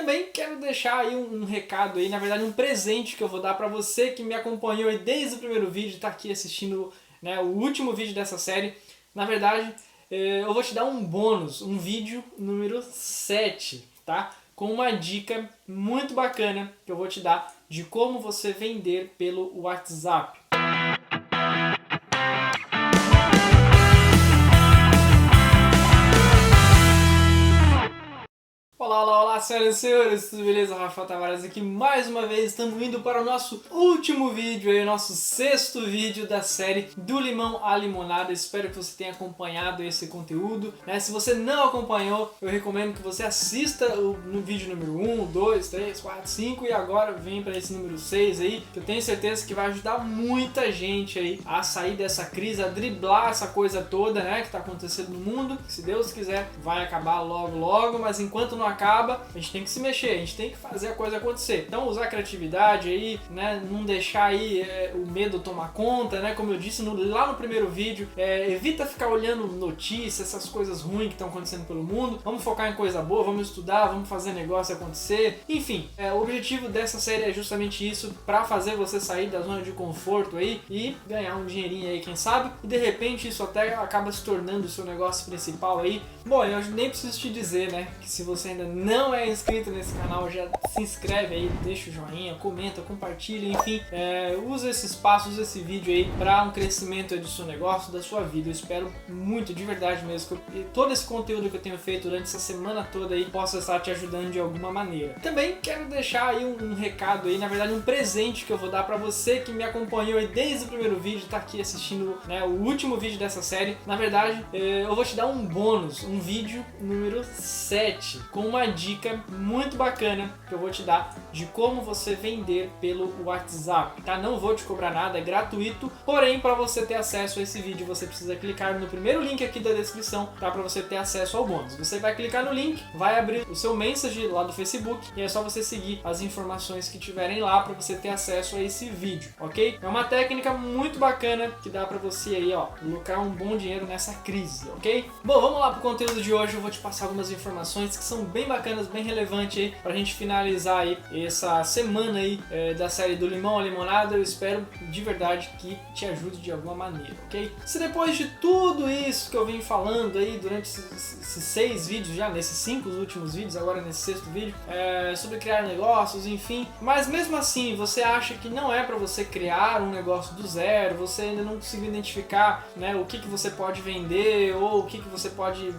Também quero deixar aí um, um recado aí, na verdade um presente que eu vou dar para você que me acompanhou aí desde o primeiro vídeo, tá aqui assistindo né, o último vídeo dessa série. Na verdade, eh, eu vou te dar um bônus, um vídeo número 7, tá? Com uma dica muito bacana que eu vou te dar de como você vender pelo WhatsApp. Olá, olá, olá, senhoras e senhores, tudo beleza? Rafael Tavares aqui mais uma vez, estamos indo para o nosso último vídeo aí, nosso sexto vídeo da série Do Limão à Limonada. Espero que você tenha acompanhado esse conteúdo. Né? Se você não acompanhou, eu recomendo que você assista o, no vídeo número 1, 2, 3, 4, 5 e agora vem para esse número 6 aí, que eu tenho certeza que vai ajudar muita gente aí a sair dessa crise, a driblar essa coisa toda, né, que está acontecendo no mundo. Se Deus quiser, vai acabar logo, logo, mas enquanto não acaba, a gente tem que se mexer, a gente tem que fazer a coisa acontecer. Então usar a criatividade aí, né? Não deixar aí é, o medo tomar conta, né? Como eu disse no, lá no primeiro vídeo, é, evita ficar olhando notícias, essas coisas ruins que estão acontecendo pelo mundo. Vamos focar em coisa boa, vamos estudar, vamos fazer negócio acontecer. Enfim, é, o objetivo dessa série é justamente isso, para fazer você sair da zona de conforto aí e ganhar um dinheirinho aí, quem sabe? E de repente isso até acaba se tornando o seu negócio principal aí. Bom, eu nem preciso te dizer, né? Que se você ainda ainda não é inscrito nesse canal, já se inscreve aí, deixa o joinha, comenta, compartilha, enfim, é, usa esse espaço, usa esse vídeo aí para um crescimento do seu negócio, da sua vida. Eu espero muito, de verdade mesmo, que todo esse conteúdo que eu tenho feito durante essa semana toda aí possa estar te ajudando de alguma maneira. Também quero deixar aí um, um recado aí, na verdade um presente que eu vou dar para você que me acompanhou aí desde o primeiro vídeo, tá aqui assistindo né, o último vídeo dessa série. Na verdade, é, eu vou te dar um bônus, um vídeo número 7 com uma dica muito bacana que eu vou te dar de como você vender pelo WhatsApp, tá? Não vou te cobrar nada, é gratuito, porém para você ter acesso a esse vídeo você precisa clicar no primeiro link aqui da descrição, tá? Para você ter acesso ao bônus. Você vai clicar no link, vai abrir o seu message lá do Facebook e é só você seguir as informações que tiverem lá para você ter acesso a esse vídeo, ok? É uma técnica muito bacana que dá para você aí, ó, lucrar um bom dinheiro nessa crise, ok? Bom, vamos lá pro conteúdo de hoje. Eu vou te passar algumas informações que são bem bacanas, bem relevantes aí pra gente finalizar aí essa semana aí é, da série do limão à limonada. Eu espero de verdade que te ajude de alguma maneira, ok? Se depois de tudo isso que eu vim falando aí durante esses, esses seis vídeos já, nesses cinco últimos vídeos, agora nesse sexto vídeo, é, sobre criar negócios, enfim, mas mesmo assim você acha que não é para você criar um negócio do zero, você ainda não conseguiu identificar né, o que, que você pode vender ou o que, que você pode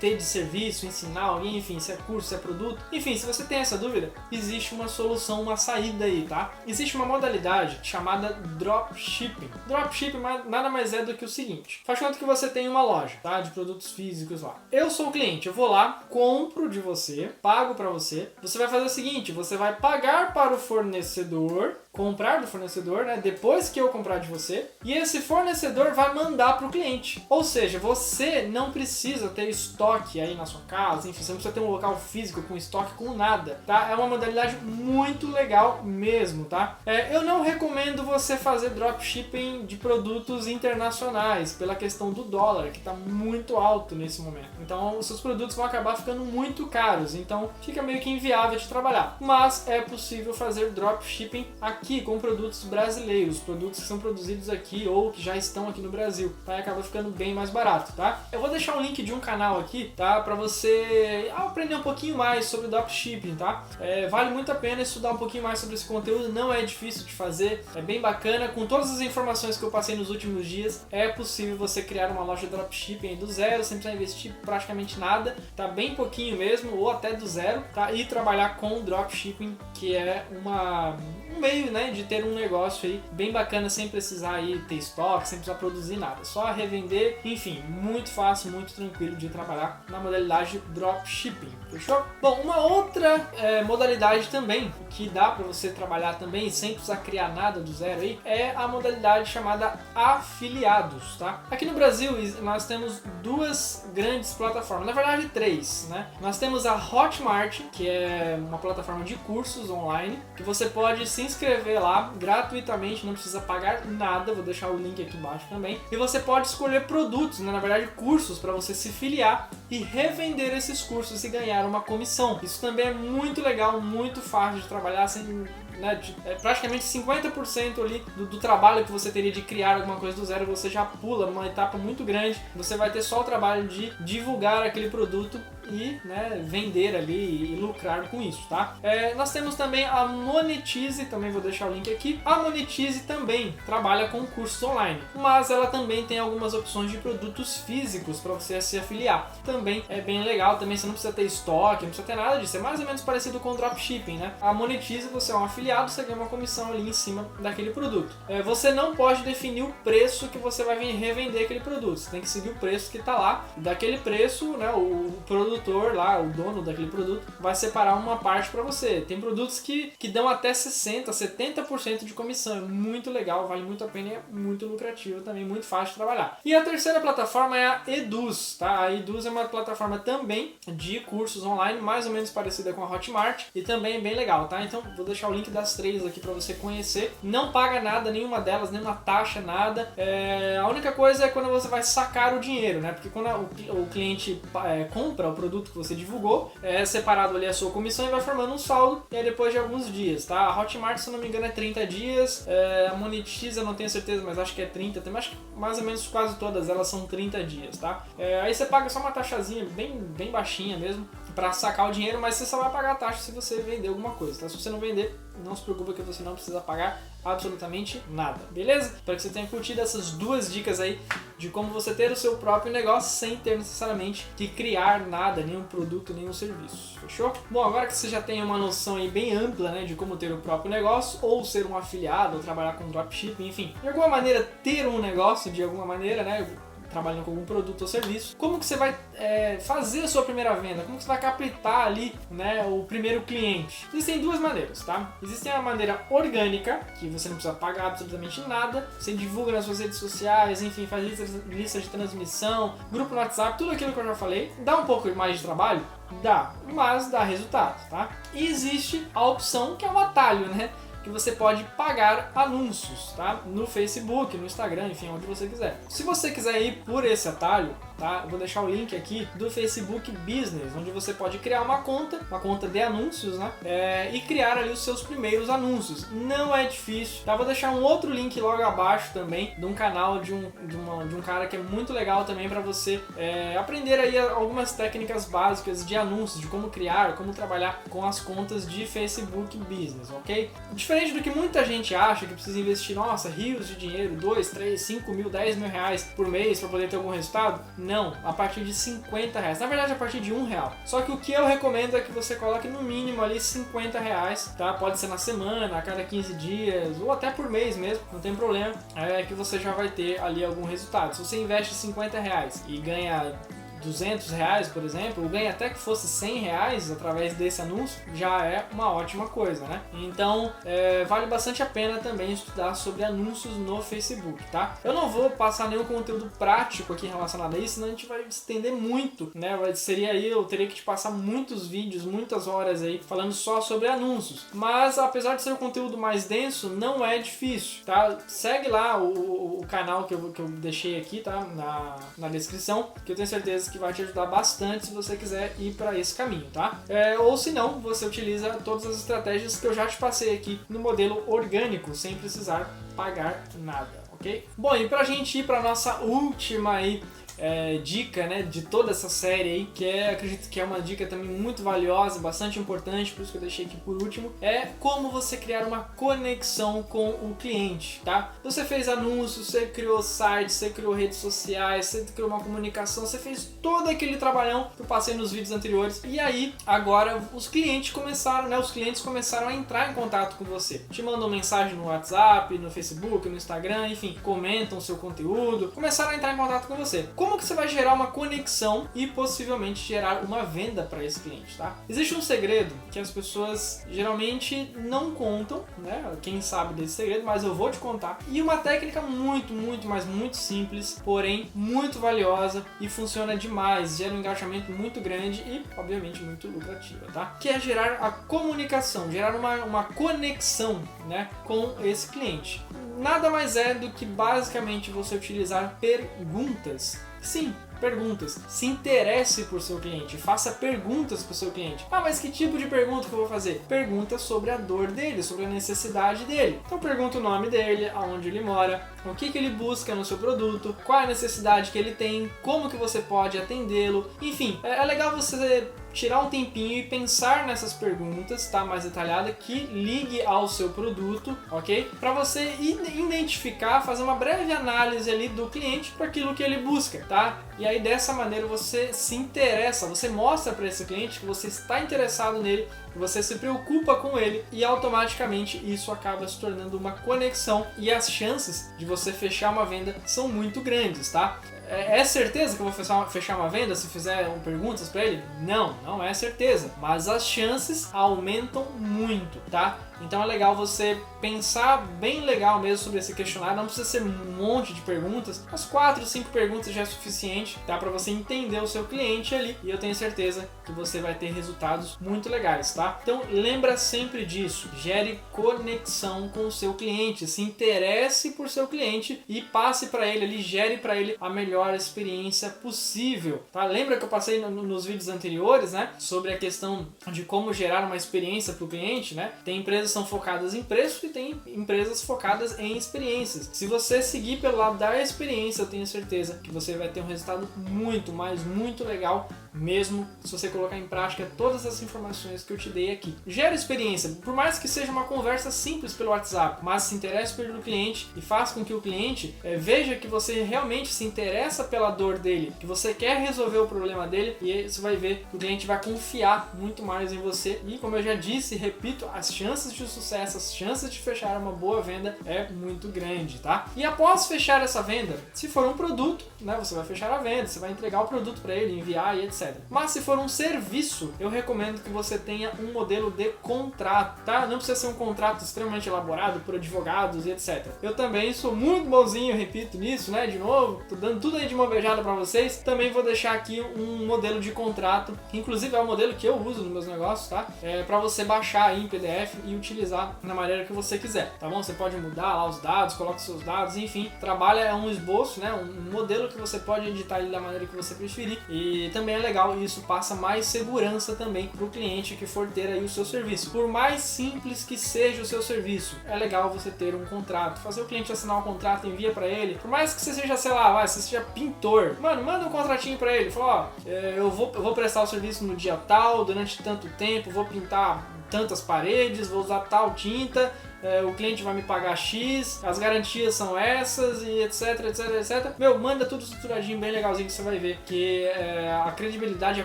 ter de serviço, ensinar alguém, enfim, se é curso, se é produto. Enfim, se você tem essa dúvida, existe uma solução, uma saída aí, tá? Existe uma modalidade chamada dropshipping. Dropshipping nada mais é do que o seguinte: faz conta que você tem uma loja, tá? De produtos físicos lá. Eu sou o cliente, eu vou lá, compro de você, pago para você. Você vai fazer o seguinte: você vai pagar para o fornecedor comprar do fornecedor, né? Depois que eu comprar de você, e esse fornecedor vai mandar para o cliente. Ou seja, você não precisa ter estoque aí na sua casa, enfim, você não precisa ter um local físico com estoque com nada, tá? É uma modalidade muito legal mesmo, tá? É, eu não recomendo você fazer dropshipping de produtos internacionais pela questão do dólar, que está muito alto nesse momento. Então, os seus produtos vão acabar ficando muito caros, então fica meio que inviável de trabalhar. Mas é possível fazer dropshipping aqui com produtos brasileiros, produtos que são produzidos aqui ou que já estão aqui no Brasil, tá? E acaba ficando bem mais barato, tá? Eu vou deixar um link de um canal aqui, tá? Para você aprender um pouquinho mais sobre dropshipping, tá? É, vale muito a pena estudar um pouquinho mais sobre esse conteúdo, não é difícil de fazer, é bem bacana. Com todas as informações que eu passei nos últimos dias, é possível você criar uma loja dropshipping do zero, sem precisar investir praticamente nada, tá? Bem pouquinho mesmo, ou até do zero, tá? E trabalhar com dropshipping, que é uma um meio, né, de ter um negócio aí bem bacana sem precisar aí ter estoque, sem precisar produzir nada, só revender, enfim, muito fácil, muito tranquilo de trabalhar na modalidade dropshipping, fechou? Bom, uma outra é, modalidade também que dá para você trabalhar também sem precisar criar nada do zero aí é a modalidade chamada afiliados, tá? Aqui no Brasil nós temos duas grandes plataformas, na verdade três, né? Nós temos a Hotmart, que é uma plataforma de cursos online que você pode se inscrever lá gratuitamente, não precisa pagar nada, vou deixar o link aqui embaixo também. E você pode escolher produtos, né? na verdade cursos para você se filiar afiliar e revender esses cursos e ganhar uma comissão. Isso também é muito legal, muito fácil de trabalhar sem né, de, é praticamente 50% ali do, do, trabalho que você teria de criar alguma coisa do zero, você já pula numa etapa muito grande. Você vai ter só o trabalho de divulgar aquele produto e né, vender ali e lucrar com isso, tá? É, nós temos também a Monetize, também vou deixar o link aqui. A Monetize também trabalha com cursos online, mas ela também tem algumas opções de produtos físicos para você se afiliar. Também é bem legal, também você não precisa ter estoque, não precisa ter nada disso, é mais ou menos parecido com o dropshipping, né? A Monetize você é um afiliado, você ganha uma comissão ali em cima daquele produto. É, você não pode definir o preço que você vai revender aquele produto, você tem que seguir o preço que está lá, daquele preço, né, o produto produtor lá, o dono daquele produto, vai separar uma parte para você. Tem produtos que, que dão até 60%, 70% de comissão. É muito legal, vale muito a pena e é muito lucrativo também, muito fácil de trabalhar. E a terceira plataforma é a Eduz, tá? A Eduz é uma plataforma também de cursos online, mais ou menos parecida com a Hotmart e também é bem legal, tá? Então vou deixar o link das três aqui para você conhecer. Não paga nada, nenhuma delas, nenhuma taxa, nada. É... A única coisa é quando você vai sacar o dinheiro, né? Porque quando o, o cliente é, compra o produto que você divulgou, é separado ali a sua comissão e vai formando um saldo, e aí depois de alguns dias, tá? A Hotmart, se não me engano, é 30 dias, é, a Monetize eu não tenho certeza, mas acho que é 30, tem mais, mais ou menos quase todas elas são 30 dias, tá? É, aí você paga só uma taxazinha bem, bem baixinha mesmo, para sacar o dinheiro, mas você só vai pagar a taxa se você vender alguma coisa, tá? Se você não vender, não se preocupa que você não precisa pagar absolutamente nada, beleza? Espero que você tenha curtido essas duas dicas aí de como você ter o seu próprio negócio sem ter necessariamente que criar nada, nenhum produto, nenhum serviço, fechou? Bom, agora que você já tem uma noção aí bem ampla, né, de como ter o próprio negócio, ou ser um afiliado, ou trabalhar com dropshipping, enfim, de alguma maneira ter um negócio, de alguma maneira, né, trabalhando com algum produto ou serviço, como que você vai é, fazer a sua primeira venda? Como que você vai captar ali né, o primeiro cliente? Existem duas maneiras, tá? Existe a maneira orgânica, que você não precisa pagar absolutamente nada, você divulga nas suas redes sociais, enfim, faz lista de transmissão, grupo no WhatsApp, tudo aquilo que eu já falei. Dá um pouco mais de trabalho? Dá, mas dá resultado, tá? E existe a opção que é um atalho, né? Que você pode pagar anúncios, tá? No Facebook, no Instagram, enfim, onde você quiser. Se você quiser ir por esse atalho, tá? Eu vou deixar o link aqui do Facebook Business, onde você pode criar uma conta, uma conta de anúncios, né? É, e criar ali os seus primeiros anúncios. Não é difícil, tá? Vou deixar um outro link logo abaixo também de um canal de um, de, uma, de um cara que é muito legal também para você é, aprender aí algumas técnicas básicas de anúncios, de como criar, como trabalhar com as contas de Facebook Business, ok? Do que muita gente acha que precisa investir, nossa, rios de dinheiro, 2, 3, 5 mil, 10 mil reais por mês para poder ter algum resultado, não, a partir de 50 reais. Na verdade, a partir de um real. Só que o que eu recomendo é que você coloque no mínimo ali 50 reais, tá? Pode ser na semana, a cada 15 dias, ou até por mês mesmo, não tem problema. É que você já vai ter ali algum resultado. Se você investe 50 reais e ganha 200 reais, por exemplo, ou até que fosse 100 reais através desse anúncio, já é uma ótima coisa, né? Então, é, vale bastante a pena também estudar sobre anúncios no Facebook, tá? Eu não vou passar nenhum conteúdo prático aqui relacionado a isso, senão a gente vai estender muito, né? Seria aí, eu teria que te passar muitos vídeos, muitas horas aí, falando só sobre anúncios. Mas, apesar de ser um conteúdo mais denso, não é difícil, tá? Segue lá o, o canal que eu, que eu deixei aqui, tá? Na, na descrição, que eu tenho certeza que vai te ajudar bastante se você quiser ir para esse caminho, tá? É, ou se não, você utiliza todas as estratégias que eu já te passei aqui no modelo orgânico, sem precisar pagar nada, ok? Bom, e pra gente ir para nossa última aí é, dica né, de toda essa série aí, que é, acredito que é uma dica também muito valiosa, bastante importante, por isso que eu deixei aqui por último, é como você criar uma conexão com o cliente, tá? Você fez anúncios, você criou site, você criou redes sociais, você criou uma comunicação, você fez todo aquele trabalhão que eu passei nos vídeos anteriores, e aí agora os clientes começaram, né, os clientes começaram a entrar em contato com você, te mandam mensagem no WhatsApp, no Facebook, no Instagram, enfim, comentam seu conteúdo, começaram a entrar em contato com você como que você vai gerar uma conexão e possivelmente gerar uma venda para esse cliente, tá? Existe um segredo que as pessoas geralmente não contam, né? Quem sabe desse segredo, mas eu vou te contar. E uma técnica muito, muito, mas muito simples, porém muito valiosa e funciona demais, gera um engajamento muito grande e, obviamente, muito lucrativa, tá? Que é gerar a comunicação, gerar uma, uma conexão, né, com esse cliente nada mais é do que basicamente você utilizar perguntas Sim, perguntas. Se interesse por seu cliente, faça perguntas para o seu cliente. Ah, mas que tipo de pergunta que eu vou fazer? Pergunta sobre a dor dele, sobre a necessidade dele. Então pergunta o nome dele, aonde ele mora, o que, que ele busca no seu produto, qual é a necessidade que ele tem, como que você pode atendê-lo. Enfim, é, é legal você tirar um tempinho e pensar nessas perguntas, tá? Mais detalhada, que ligue ao seu produto, ok? Para você identificar, fazer uma breve análise ali do cliente para aquilo que ele busca, tá? E aí dessa maneira você se interessa, você mostra para esse cliente que você está interessado nele, você se preocupa com ele e automaticamente isso acaba se tornando uma conexão e as chances de você fechar uma venda são muito grandes, tá? É, é certeza que eu vou fechar uma venda se fizer perguntas para ele? Não, não é certeza. Mas as chances aumentam muito, tá? Então é legal você pensar bem legal mesmo sobre esse questionário. Não precisa ser um monte de perguntas, as quatro, cinco perguntas já é suficiente, tá? Para você entender o seu cliente ali. E eu tenho certeza que você vai ter resultados muito legais, tá? Então lembra sempre disso. Gere conexão com o seu cliente, se interesse por seu cliente e passe para ele ali, gere para ele a melhor experiência possível, tá? Lembra que eu passei no, nos vídeos anteriores, né, sobre a questão de como gerar uma experiência para o cliente, né? Tem empresas são focadas em preço e tem empresas focadas em experiências. Se você seguir pelo lado da experiência, eu tenho certeza que você vai ter um resultado muito, mas muito legal mesmo se você colocar em prática todas as informações que eu te dei aqui. Gera experiência, por mais que seja uma conversa simples pelo WhatsApp, mas se interesse pelo cliente e faça com que o cliente é, veja que você realmente se interessa pela dor dele, que você quer resolver o problema dele e você vai ver que o cliente vai confiar muito mais em você e como eu já disse, repito, as chances de sucesso, as chances de fechar uma boa venda é muito grande, tá? E após fechar essa venda, se for um produto, né, você vai fechar a venda, você vai entregar o produto para ele, enviar e etc mas se for um serviço, eu recomendo que você tenha um modelo de contrato, tá? Não precisa ser um contrato extremamente elaborado por advogados e etc. Eu também sou muito bonzinho, repito nisso, né? De novo, tô dando tudo aí de uma beijada para vocês. Também vou deixar aqui um modelo de contrato, que inclusive é o modelo que eu uso nos meus negócios, tá? É para você baixar aí em PDF e utilizar na maneira que você quiser, tá bom? Você pode mudar lá os dados, coloca seus dados, enfim. Trabalha é um esboço, né? Um modelo que você pode editar ele da maneira que você preferir. E também é legal legal e isso passa mais segurança também para o cliente que for ter aí o seu serviço. Por mais simples que seja o seu serviço, é legal você ter um contrato, fazer o cliente assinar um contrato, envia para ele. Por mais que você seja, sei lá, você seja pintor, mano, manda um contratinho para ele, fala, ó, é, eu vou, eu vou prestar o serviço no dia tal, durante tanto tempo, vou pintar tantas paredes, vou usar tal tinta é, o cliente vai me pagar X, as garantias são essas e etc, etc, etc. Meu, manda tudo estruturadinho, bem legalzinho que você vai ver que é, a credibilidade, a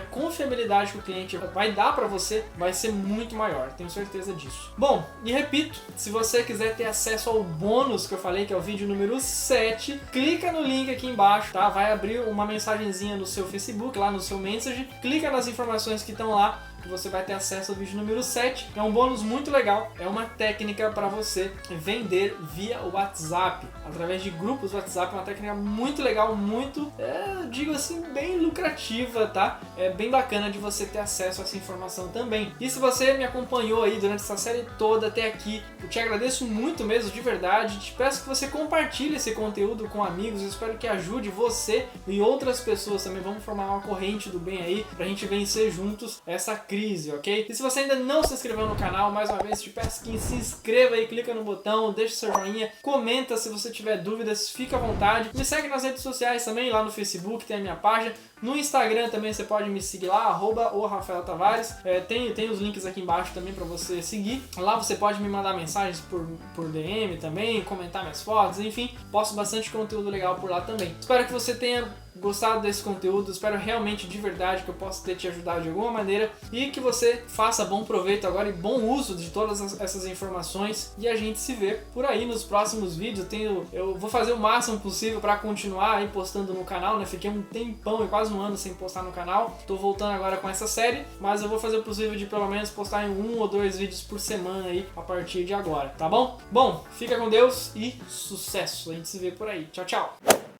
confiabilidade que o cliente vai dar para você vai ser muito maior, tenho certeza disso. Bom, e repito, se você quiser ter acesso ao bônus que eu falei, que é o vídeo número 7, clica no link aqui embaixo, tá? Vai abrir uma mensagenzinha no seu Facebook, lá no seu Message, clica nas informações que estão lá que você vai ter acesso ao vídeo número 7. É um bônus muito legal, é uma técnica para você vender via WhatsApp, através de grupos WhatsApp, uma técnica muito legal, muito, é, digo assim, bem lucrativa, tá? É bem bacana de você ter acesso a essa informação também. E se você me acompanhou aí durante essa série toda até aqui, eu te agradeço muito mesmo, de verdade. Te peço que você compartilhe esse conteúdo com amigos, eu espero que ajude você e outras pessoas também. Vamos formar uma corrente do bem aí pra gente vencer juntos essa crise, ok? E se você ainda não se inscreveu no canal, mais uma vez te peço que se inscreva aí, clica no botão, deixa seu joinha, comenta se você tiver dúvidas, fica à vontade. Me segue nas redes sociais também, lá no Facebook tem a minha página. No Instagram também você pode me seguir lá, arroba o Rafael Tavares. É, tem, tem os links aqui embaixo também para você seguir. Lá você pode me mandar mensagens por, por DM também, comentar minhas fotos, enfim. Posto bastante conteúdo legal por lá também. Espero que você tenha gostado desse conteúdo. Espero realmente de verdade que eu possa ter te ajudado de alguma maneira e que você faça bom proveito agora e bom uso de todas essas informações. E a gente se vê por aí nos próximos vídeos. Eu, tenho, eu vou fazer o máximo possível para continuar aí postando no canal, né? Fiquei um tempão e quase um ano sem postar no canal. Tô voltando agora com essa série, mas eu vou fazer o possível de pelo menos postar em um ou dois vídeos por semana aí a partir de agora, tá bom? Bom, fica com Deus e sucesso. A gente se vê por aí. Tchau, tchau.